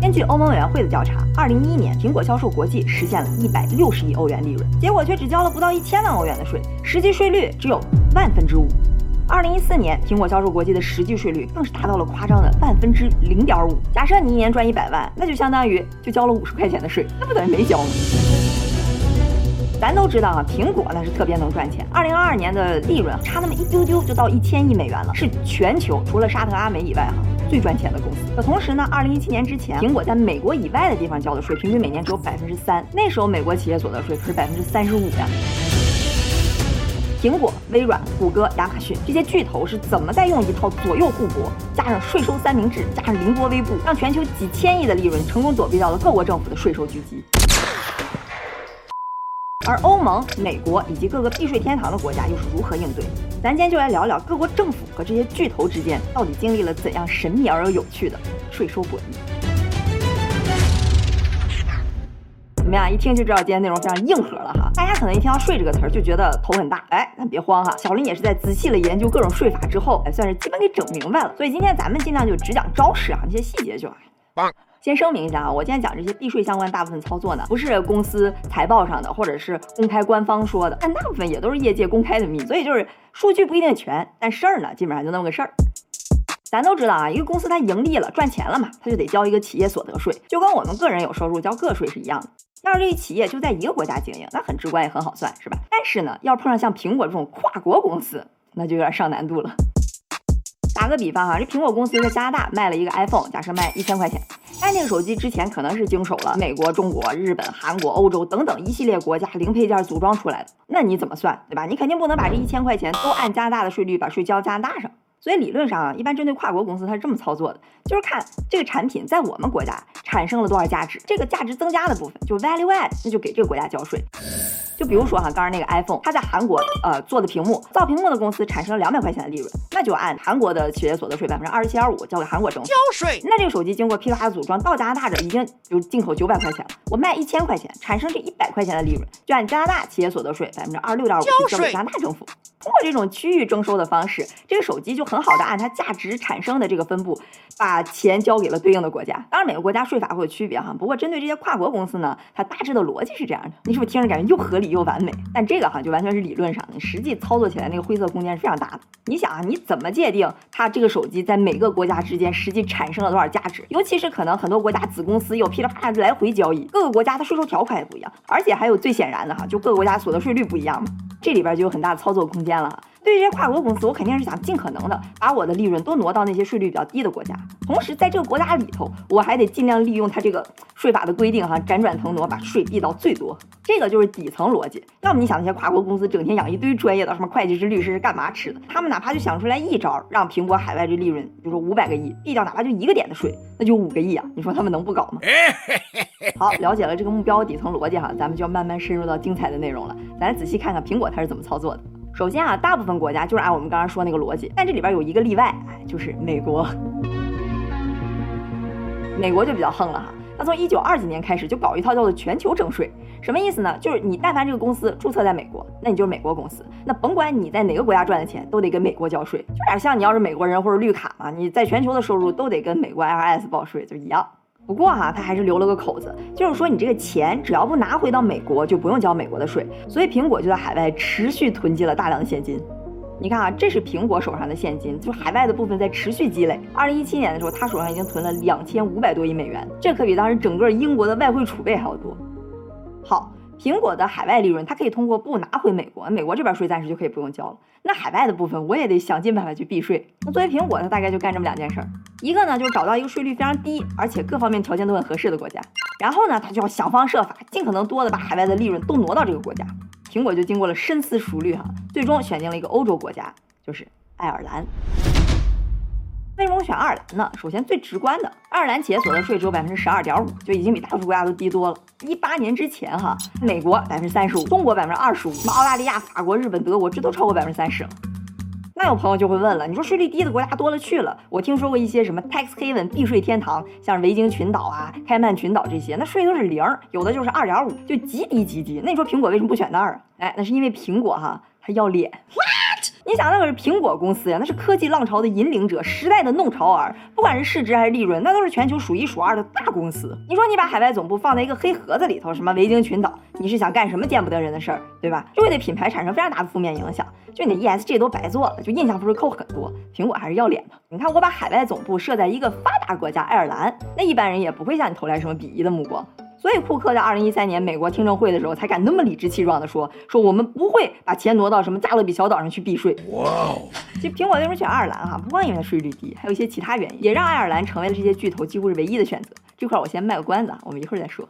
根据欧盟委员会的调查，二零一一年苹果销售国际实现了一百六十亿欧元利润，结果却只交了不到一千万欧元的税，实际税率只有万分之五。二零一四年，苹果销售国际的实际税率更是达到了夸张的万分之零点五。假设你一年赚一百万，那就相当于就交了五十块钱的税，那不等于没交吗？咱都知道啊，苹果那是特别能赚钱。二零二二年的利润差那么一丢丢就到一千亿美元了，是全球除了沙特阿美以外哈最赚钱的公司。可同时呢，二零一七年之前，苹果在美国以外的地方交的税平均每年只有百分之三，那时候美国企业所得税可是百分之三十五呀。苹果、微软、谷歌、亚马逊这些巨头是怎么在用一套左右互搏，加上税收三明治，加上凌波微步，让全球几千亿的利润成功躲避掉了各国政府的税收狙击？而欧盟、美国以及各个避税天堂的国家又是如何应对？咱今天就来聊聊各国政府和这些巨头之间到底经历了怎样神秘而又有趣的税收博弈。怎么样？一听就知道今天内容非常硬核了哈。大家可能一听到税这个词儿就觉得头很大，哎，那别慌哈。小林也是在仔细的研究各种税法之后，哎，算是基本给整明白了。所以今天咱们尽量就只讲招式啊，那些细节就。先声明一下啊，我今天讲这些避税相关大部分操作呢，不是公司财报上的，或者是公开官方说的，但大部分也都是业界公开的秘密。所以就是数据不一定全，但事儿呢，基本上就那么个事儿。咱都知道啊，一个公司它盈利了、赚钱了嘛，它就得交一个企业所得税，就跟我们个人有收入交个税是一样的。要是这个企业就在一个国家经营，那很直观也很好算，是吧？但是呢，要碰上像苹果这种跨国公司，那就有点上难度了。打个比方哈，这苹果公司在加拿大卖了一个 iPhone，假设卖一千块钱，但那个手机之前可能是经手了美国、中国、日本、韩国、欧洲等等一系列国家零配件组装出来的，那你怎么算，对吧？你肯定不能把这一千块钱都按加拿大的税率把税交加拿大上。所以理论上啊，一般针对跨国公司，它是这么操作的，就是看这个产品在我们国家产生了多少价值，这个价值增加的部分就 value add，那就给这个国家交税。就比如说哈，刚刚那个 iPhone，它在韩国呃做的屏幕，造屏幕的公司产生了两百块钱的利润，那就按韩国的企业所得税百分之二十七点五交给韩国政府交税。那这个手机经过批发组装到加拿大这已经就进口九百块钱了，我卖一千块钱，产生这一百块钱的利润，就按加拿大企业所得税百分之二十六点五交给加拿大政府。通过这种区域征收的方式，这个手机就很好的按它价值产生的这个分布，把钱交给了对应的国家。当然每个国家税法会有区别哈，不过针对这些跨国公司呢，它大致的逻辑是这样的。你是不是听着感觉又合理又完美？但这个哈就完全是理论上的，实际操作起来那个灰色空间是非常大的。你想啊，你怎么界定它这个手机在每个国家之间实际产生了多少价值？尤其是可能很多国家子公司又噼里啪啦来回交易，各个国家的税收条款也不一样，而且还有最显然的哈，就各个国家所得税率不一样嘛，这里边就有很大的操作空间了。对于这些跨国公司，我肯定是想尽可能的把我的利润都挪到那些税率比较低的国家，同时在这个国家里头，我还得尽量利用它这个税法的规定哈，辗转腾挪把税避到最多。这个就是底层逻辑。要么你想那些跨国公司整天养一堆专业的什么会计师、律师是干嘛吃的？他们哪怕就想出来一招，让苹果海外这利润，比如说五百个亿，避掉哪怕就一个点的税，那就五个亿啊！你说他们能不搞吗？好，了解了这个目标底层逻辑哈，咱们就要慢慢深入到精彩的内容了。咱来仔细看看苹果它是怎么操作的。首先啊，大部分国家就是按我们刚刚说那个逻辑，但这里边有一个例外，哎，就是美国。美国就比较横了哈，他从一九二几年开始就搞一套叫做全球征税，什么意思呢？就是你但凡这个公司注册在美国，那你就是美国公司，那甭管你在哪个国家赚的钱，都得跟美国交税，就有点像你要是美国人或者绿卡嘛，你在全球的收入都得跟美国 IRS 报税，就一样。不过哈，他还是留了个口子，就是说你这个钱只要不拿回到美国，就不用交美国的税。所以苹果就在海外持续囤积了大量的现金。你看啊，这是苹果手上的现金，就海外的部分在持续积累。二零一七年的时候，他手上已经囤了两千五百多亿美元，这可比当时整个英国的外汇储备还要多。好。苹果的海外利润，它可以通过不拿回美国，美国这边税暂时就可以不用交了。那海外的部分，我也得想尽办法去避税。那作为苹果，它大概就干这么两件事儿：一个呢，就是找到一个税率非常低，而且各方面条件都很合适的国家；然后呢，它就要想方设法，尽可能多的把海外的利润都挪到这个国家。苹果就经过了深思熟虑，哈，最终选定了一个欧洲国家，就是爱尔兰。为什么选爱尔兰呢？首先最直观的，爱尔兰企业所得税只有百分之十二点五，就已经比大多数国家都低多了。一八年之前哈，美国百分之三十五，中国百分之二十五，什么澳大利亚、法国、日本、德国，这都超过百分之三十了。那有朋友就会问了，你说税率低的国家多了去了，我听说过一些什么 tax haven 避税天堂，像维京群岛啊、开曼群岛这些，那税都是零，有的就是二点五，就极低极低。那你说苹果为什么不选那儿啊？哎，那是因为苹果哈，它要脸。哇你想，那可是苹果公司呀，那是科技浪潮的引领者，时代的弄潮儿，不管是市值还是利润，那都是全球数一数二的大公司。你说你把海外总部放在一个黑盒子里头，什么维京群岛，你是想干什么见不得人的事儿，对吧？就会对品牌产生非常大的负面影响，就你的 ESG 都白做了，就印象分会扣很多。苹果还是要脸的。你看，我把海外总部设在一个发达国家爱尔兰，那一般人也不会向你投来什么鄙夷的目光。所以库克在二零一三年美国听证会的时候，才敢那么理直气壮地说：“说我们不会把钱挪到什么加勒比小岛上去避税。”哇哦！其实苹果为什么选爱尔兰哈？不光因为它税率低，还有一些其他原因，也让爱尔兰成为了这些巨头几乎是唯一的选择。这块我先卖个关子啊，我们一会儿再说。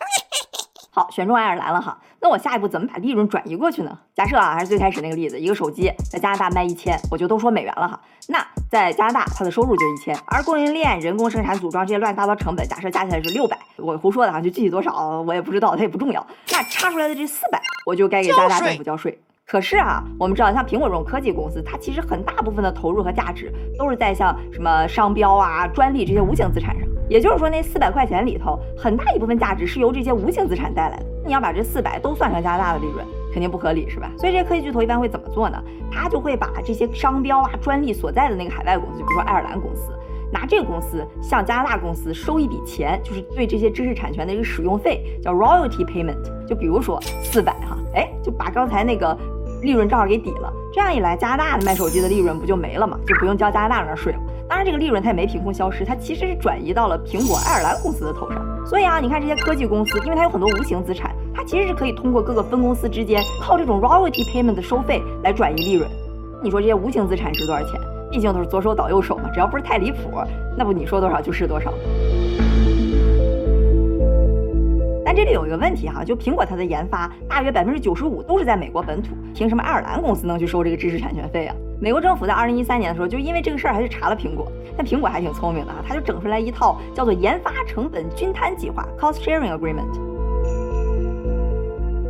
好，选中爱尔兰了哈，那我下一步怎么把利润转移过去呢？假设啊，还是最开始那个例子，一个手机在加拿大卖一千，我就都说美元了哈。那在加拿大，它的收入就一千，而供应链、人工生产组装这些乱七八糟成本，假设加起来是六百，我胡说的哈，就具体多少我也不知道，它也不重要。那差出来的这四百，我就该给加拿大政府交税。可是啊，我们知道，像苹果这种科技公司，它其实很大部分的投入和价值都是在像什么商标啊、专利这些无形资产上。也就是说，那四百块钱里头，很大一部分价值是由这些无形资产带来的。你要把这四百都算上加拿大的利润，肯定不合理，是吧？所以这些科技巨头一般会怎么做呢？他就会把这些商标啊、专利所在的那个海外公司，就比如说爱尔兰公司，拿这个公司向加拿大公司收一笔钱，就是对这些知识产权的一个使用费，叫 royalty payment。就比如说四百哈，哎，就把刚才那个利润正好给抵了。这样一来，加拿大的卖手机的利润不就没了吗？就不用交加拿大人的税了。它，这个利润它也没凭空消失，它其实是转移到了苹果爱尔兰公司的头上。所以啊，你看这些科技公司，因为它有很多无形资产，它其实是可以通过各个分公司之间靠这种 royalty payment 的收费来转移利润。你说这些无形资产值多少钱？毕竟都是左手倒右手嘛，只要不是太离谱，那不你说多少就是多少。但这里有一个问题哈，就苹果它的研发大约百分之九十五都是在美国本土，凭什么爱尔兰公司能去收这个知识产权费啊？美国政府在二零一三年的时候，就因为这个事儿还去查了苹果。但苹果还挺聪明的啊，他就整出来一套叫做研发成本均摊计划 （Cost Sharing Agreement），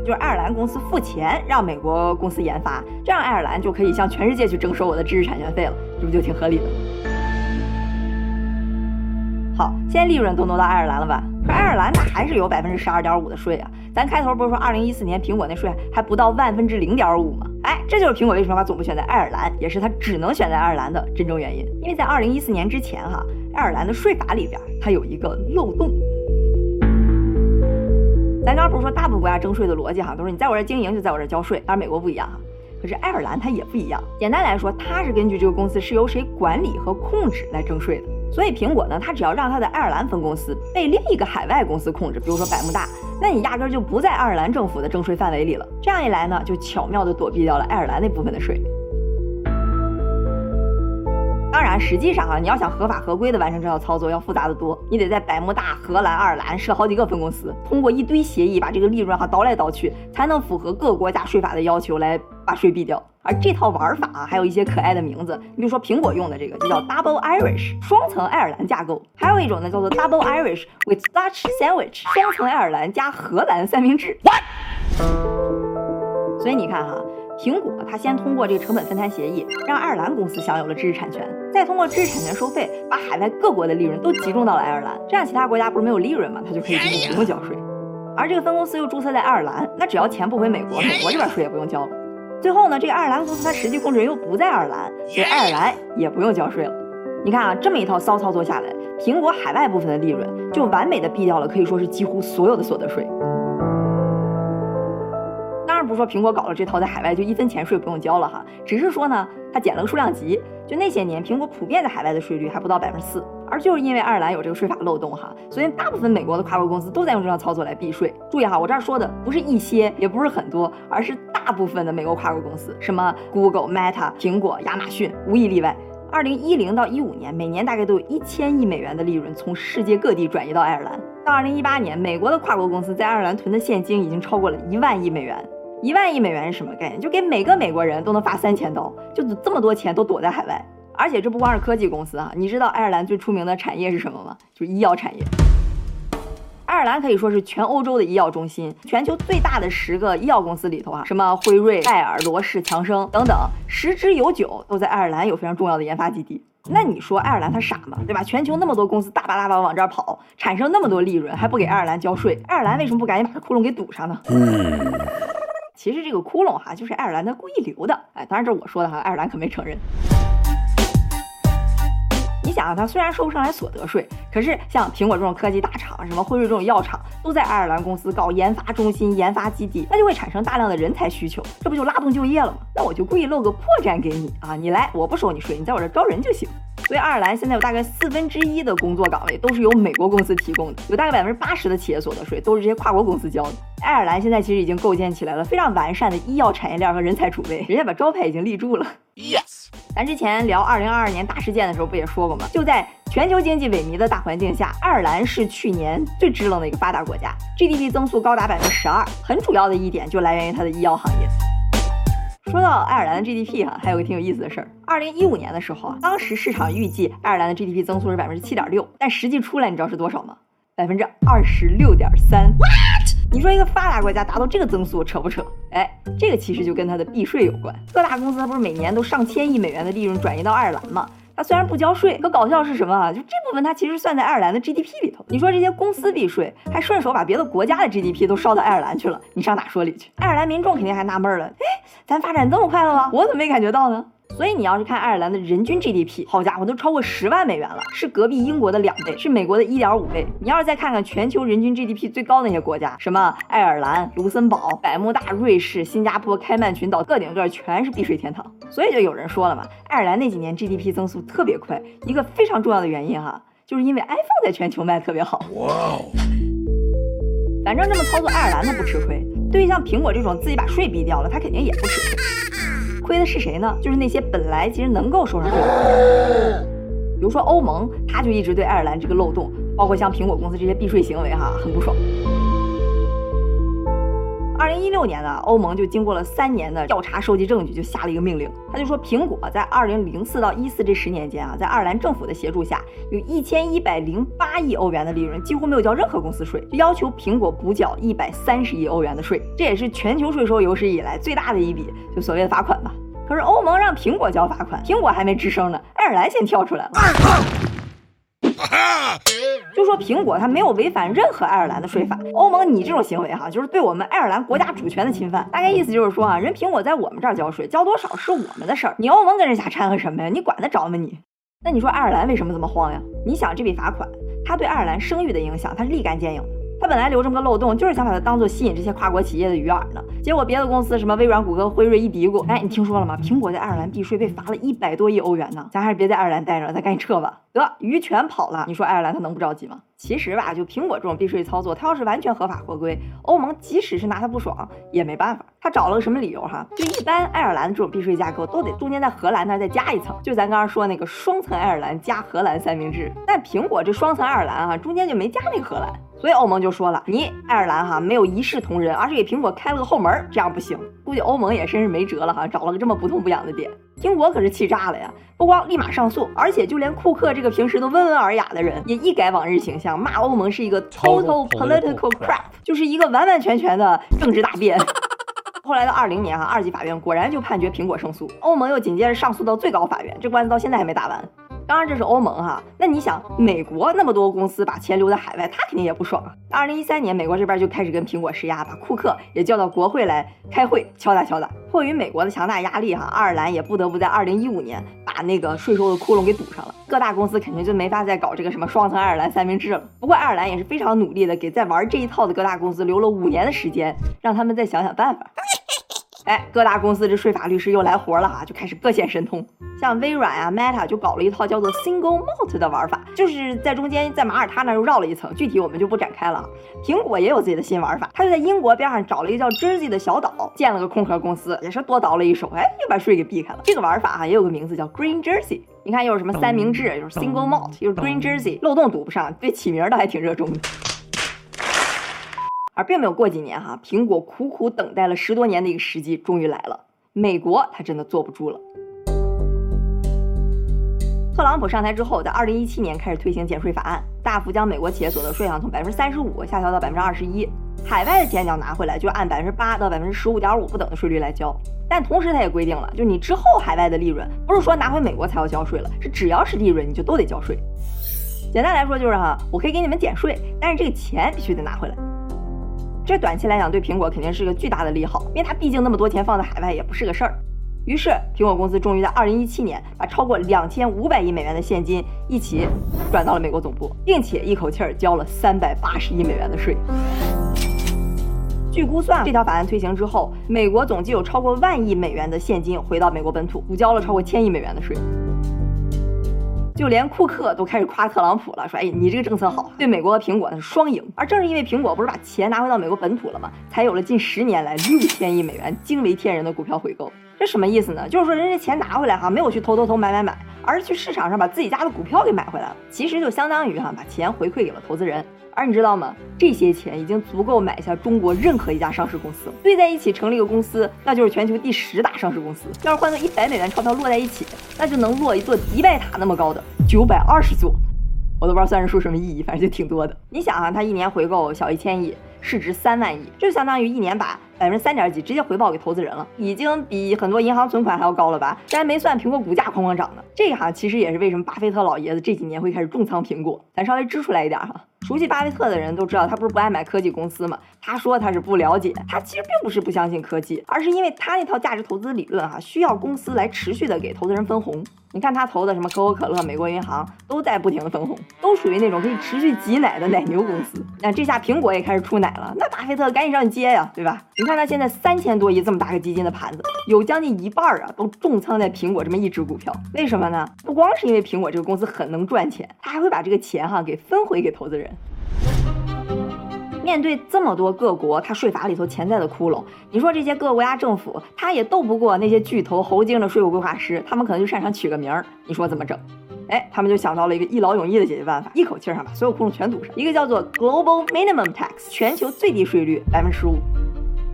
就是爱尔兰公司付钱让美国公司研发，这样爱尔兰就可以向全世界去征收我的知识产权费了，这不就挺合理的？好，现在利润都挪到爱尔兰了吧？可爱尔兰它还是有百分之十二点五的税啊。咱开头不是说二零一四年苹果那税还不到万分之零点五吗？哎，这就是苹果为什么把总部选在爱尔兰，也是它只能选在爱尔兰的真正原因。因为在二零一四年之前哈，爱尔兰的税法里边它有一个漏洞。咱刚刚不是说大部分国家征税的逻辑哈，都是你在我这经营就在我这交税，当然美国不一样哈。可是爱尔兰它也不一样，简单来说，它是根据这个公司是由谁管理和控制来征税的。所以苹果呢，它只要让它的爱尔兰分公司被另一个海外公司控制，比如说百慕大，那你压根就不在爱尔兰政府的征税范围里了。这样一来呢，就巧妙的躲避掉了爱尔兰那部分的税。当然，实际上啊，你要想合法合规的完成这套操作，要复杂的多。你得在百慕大、荷兰、爱尔兰设好几个分公司，通过一堆协议把这个利润哈倒来倒去，才能符合各国家税法的要求来把税避掉。而这套玩法啊，还有一些可爱的名字，你比如说苹果用的这个就叫 Double Irish，双层爱尔兰架构；还有一种呢叫做 Double Irish with Dutch Sandwich，双层爱尔兰加荷兰三明治。所以你看哈。苹果它先通过这个成本分摊协议，让爱尔兰公司享有了知识产权，再通过知识产权收费，把海外各国的利润都集中到了爱尔兰，这样其他国家不是没有利润吗？它就可以进行不用交税。而这个分公司又注册在爱尔兰，那只要钱不回美国，美国这边税也不用交了。最后呢，这个爱尔兰公司它实际控制人又不在爱尔兰，所以爱尔兰也不用交税了。你看啊，这么一套骚操作下来，苹果海外部分的利润就完美的避掉了，可以说是几乎所有的所得税。当然不是说苹果搞了这套，在海外就一分钱税不用交了哈，只是说呢，它减了个数量级。就那些年，苹果普遍在海外的税率还不到百分之四，而就是因为爱尔兰有这个税法漏洞哈，所以大部分美国的跨国公司都在用这套操作来避税。注意哈，我这儿说的不是一些，也不是很多，而是大部分的美国跨国公司，什么 Google、Meta、苹果、亚马逊，无一例外。二零一零到一五年，每年大概都有一千亿美元的利润从世界各地转移到爱尔兰。到二零一八年，美国的跨国公司在爱尔兰囤的现金已经超过了一万亿美元。一万亿美元是什么概念？就给每个美国人都能发三千刀，就这么多钱都躲在海外。而且这不光是科技公司啊，你知道爱尔兰最出名的产业是什么吗？就是医药产业。爱尔兰可以说是全欧洲的医药中心，全球最大的十个医药公司里头啊，什么辉瑞、拜耳、罗氏、强生等等，十之有九都在爱尔兰有非常重要的研发基地。那你说爱尔兰它傻吗？对吧？全球那么多公司大把大把往这儿跑，产生那么多利润，还不给爱尔兰交税，爱尔兰为什么不赶紧把这窟窿给堵上呢？其实这个窟窿哈就是爱尔兰的故意留的。哎，当然这是我说的哈，爱尔兰可没承认。啊，他虽然收不上来所得税，可是像苹果这种科技大厂，什么辉瑞这种药厂，都在爱尔兰公司搞研发中心、研发基地，那就会产生大量的人才需求，这不就拉动就业了吗？那我就故意露个破绽给你啊，你来，我不收你税，你在我这招人就行。所以爱尔兰现在有大概四分之一的工作岗位都是由美国公司提供的，有大概百分之八十的企业所得税都是这些跨国公司交的。爱尔兰现在其实已经构建起来了非常完善的医药产业链和人才储备，人家把招牌已经立住了。Yes。咱之前聊二零二二年大事件的时候不也说过吗？就在全球经济萎靡的大环境下，爱尔兰是去年最支棱的一个发达国家，GDP 增速高达百分之十二。很主要的一点就来源于它的医药行业。说到爱尔兰的 GDP 哈，还有个挺有意思的事儿。二零一五年的时候啊，当时市场预计爱尔兰的 GDP 增速是百分之七点六，但实际出来你知道是多少吗？百分之二十六点三。你说一个发达国家达到这个增速扯不扯？哎，这个其实就跟它的避税有关。各大公司它不是每年都上千亿美元的利润转移到爱尔兰吗？它虽然不交税，可搞笑是什么啊？就这部分它其实算在爱尔兰的 GDP 里头。你说这些公司避税，还顺手把别的国家的 GDP 都烧到爱尔兰去了，你上哪说理去？爱尔兰民众肯定还纳闷了，哎，咱发展这么快了吗？我怎么没感觉到呢？所以你要是看爱尔兰的人均 GDP，好家伙，都超过十万美元了，是隔壁英国的两倍，是美国的一点五倍。你要是再看看全球人均 GDP 最高的那些国家，什么爱尔兰、卢森堡、百慕大、瑞士、新加坡、开曼群岛，个顶个全是避税天堂。所以就有人说了嘛，爱尔兰那几年 GDP 增速特别快，一个非常重要的原因哈，就是因为 iPhone 在全球卖特别好。哇哦！反正这么操作，爱尔兰它不吃亏。对于像苹果这种自己把税避掉了，它肯定也不吃亏。亏的是谁呢？就是那些本来其实能够收上税的，比如说欧盟，他就一直对爱尔兰这个漏洞，包括像苹果公司这些避税行为哈，很不爽。二零一六年呢，欧盟就经过了三年的调查收集证据，就下了一个命令，他就说苹果在二零零四到一四这十年间啊，在爱尔兰政府的协助下，有一千一百零八亿欧元的利润几乎没有交任何公司税，就要求苹果补缴一百三十亿欧元的税，这也是全球税收有史以来最大的一笔，就所谓的罚款吧。可是欧盟让苹果交罚款，苹果还没吱声呢，爱尔兰先跳出来了，就说苹果它没有违反任何爱尔兰的税法。欧盟你这种行为哈，就是对我们爱尔兰国家主权的侵犯。大概意思就是说啊，人苹果在我们这儿交税，交多少是我们的事儿，你欧盟跟人瞎掺和什么呀？你管得着吗你？那你说爱尔兰为什么这么慌呀？你想这笔罚款，它对爱尔兰声誉的影响，它是立竿见影的。他本来留这么个漏洞，就是想把它当做吸引这些跨国企业的鱼饵呢。结果别的公司什么微软、谷歌、辉瑞一嘀咕，哎，你听说了吗？苹果在爱尔兰避税被罚了一百多亿欧元呢。咱还是别在爱尔兰待着了，咱赶紧撤吧。得，鱼全跑了，你说爱尔兰他能不着急吗？其实吧，就苹果这种避税操作，它要是完全合法合规，欧盟即使是拿它不爽也没办法。他找了个什么理由哈？就一般爱尔兰这种避税架构都得中间在荷兰那儿再加一层，就咱刚刚说那个双层爱尔兰加荷兰三明治。但苹果这双层爱尔兰啊，中间就没加那个荷兰，所以欧盟就说了，你爱尔兰哈没有一视同仁，而是给苹果开了个后门，这样不行。估计欧盟也真是没辙了哈，找了个这么不痛不痒的点。苹果可是气炸了呀，不光立马上诉，而且就连库克这个平时都温文尔雅的人，也一改往日形象，骂欧盟是一个 total political crap，就是一个完完全全的政治大便。后来到二零年哈，二级法院果然就判决苹果胜诉，欧盟又紧接着上诉到最高法院，这官司到现在还没打完。当然这是欧盟哈，那你想美国那么多公司把钱留在海外，他肯定也不爽。二零一三年，美国这边就开始跟苹果施压，把库克也叫到国会来开会敲打敲打。迫于美国的强大压力哈，爱尔兰也不得不在二零一五年把那个税收的窟窿给堵上了。各大公司肯定就没法再搞这个什么双层爱尔兰三明治了。不过爱尔兰也是非常努力的，给在玩这一套的各大公司留了五年的时间，让他们再想想办法。哎，各大公司这税法律师又来活了哈，就开始各显神通。像微软啊、Meta 就搞了一套叫做 Single Malt 的玩法，就是在中间在马耳他那又绕了一层，具体我们就不展开了。苹果也有自己的新玩法，他就在英国边上找了一个叫 Jersey 的小岛，建了个空壳公司，也是多倒了一手，哎，又把税给避开了。这个玩法哈也有个名字叫 Green Jersey，你看又是什么三明治，又是 Single Malt，又是 Green Jersey，漏洞堵不上，对起名倒还挺热衷的。并没有过几年哈，苹果苦苦等待了十多年的一个时机终于来了，美国他真的坐不住了。特朗普上台之后，在二零一七年开始推行减税法案，大幅将美国企业所得税啊从百分之三十五下调到百分之二十一，海外的钱你要拿回来就按百分之八到百分之十五点五不等的税率来交。但同时他也规定了，就你之后海外的利润，不是说拿回美国才要交税了，是只要是利润你就都得交税。简单来说就是哈，我可以给你们减税，但是这个钱必须得拿回来。这短期来讲对苹果肯定是个巨大的利好，因为它毕竟那么多钱放在海外也不是个事儿。于是，苹果公司终于在二零一七年把超过两千五百亿美元的现金一起转到了美国总部，并且一口气儿交了三百八十亿美元的税。据估算，这条法案推行之后，美国总计有超过万亿美元的现金回到美国本土，补交了超过千亿美元的税。就连库克都开始夸特朗普了，说：“哎，你这个政策好，对美国和苹果那是双赢。”而正是因为苹果不是把钱拿回到美国本土了吗？才有了近十年来六千亿美元惊为天人的股票回购。这什么意思呢？就是说人家钱拿回来哈，没有去投投投买买买，而是去市场上把自己家的股票给买回来了。其实就相当于哈把钱回馈给了投资人。而你知道吗？这些钱已经足够买下中国任何一家上市公司了。堆在一起成立一个公司，那就是全球第十大上市公司。要是换成一百美元钞票摞在一起，那就能摞一座迪拜塔那么高的九百二十座。我都不知道算是数什么意义，反正就挺多的。你想啊，他一年回购小一千亿。市值三万亿，就相当于一年把百分之三点几直接回报给投资人了，已经比很多银行存款还要高了吧？这还没算苹果股价哐哐涨呢。这哈其实也是为什么巴菲特老爷子这几年会开始重仓苹果。咱稍微支出来一点哈，熟悉巴菲特的人都知道，他不是不爱买科技公司吗？他说他是不了解，他其实并不是不相信科技，而是因为他那套价值投资理论哈，需要公司来持续的给投资人分红。你看他投的什么可口可乐、美国银行，都在不停的分红，都属于那种可以持续挤奶的奶牛公司。那这下苹果也开始出奶了，那巴菲特赶紧上去接呀，对吧？你看他现在三千多亿这么大个基金的盘子，有将近一半啊都重仓在苹果这么一只股票。为什么呢？不光是因为苹果这个公司很能赚钱，他还会把这个钱哈给分回给投资人。面对这么多各国，它税法里头潜在的窟窿，你说这些各国家政府，他也斗不过那些巨头猴精的税务规划师，他们可能就擅长取个名儿，你说怎么整？哎，他们就想到了一个一劳永逸的解决办法，一口气儿上把所有窟窿全堵上，一个叫做 Global Minimum Tax，全球最低税率百分之十五。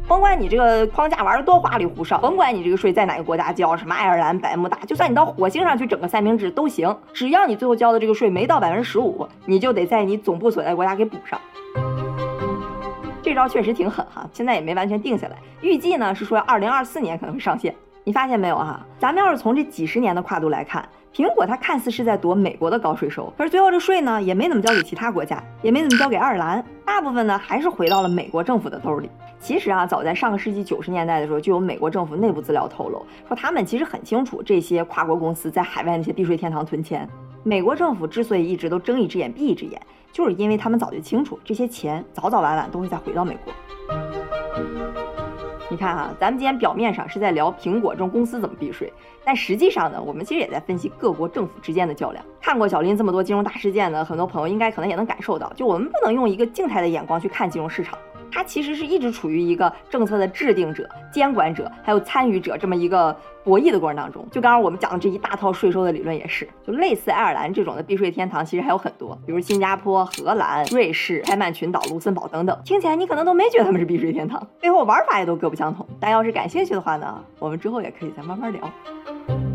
甭管你这个框架玩的多花里胡哨，甭管你这个税在哪个国家交，什么爱尔兰、百慕大，就算你到火星上去整个三明治都行，只要你最后交的这个税没到百分之十五，你就得在你总部所在国家给补上。招确实挺狠哈，现在也没完全定下来，预计呢是说二零二四年可能会上线。你发现没有哈？咱们要是从这几十年的跨度来看，苹果它看似是在躲美国的高税收，可是最后这税呢也没怎么交给其他国家，也没怎么交给爱尔兰，大部分呢还是回到了美国政府的兜里。其实啊，早在上个世纪九十年代的时候，就有美国政府内部资料透露，说他们其实很清楚这些跨国公司在海外那些避税天堂存钱。美国政府之所以一直都睁一只眼闭一只眼。就是因为他们早就清楚，这些钱早早晚晚都会再回到美国。你看哈，咱们今天表面上是在聊苹果这种公司怎么避税，但实际上呢，我们其实也在分析各国政府之间的较量。看过小林这么多金融大事件的很多朋友，应该可能也能感受到，就我们不能用一个静态的眼光去看金融市场。它其实是一直处于一个政策的制定者、监管者还有参与者这么一个博弈的过程当中。就刚刚我们讲的这一大套税收的理论也是，就类似爱尔兰这种的避税天堂，其实还有很多，比如新加坡、荷兰、瑞士、开曼群岛、卢森堡等等。听起来你可能都没觉得他们是避税天堂，背后玩法也都各不相同。但要是感兴趣的话呢，我们之后也可以再慢慢聊。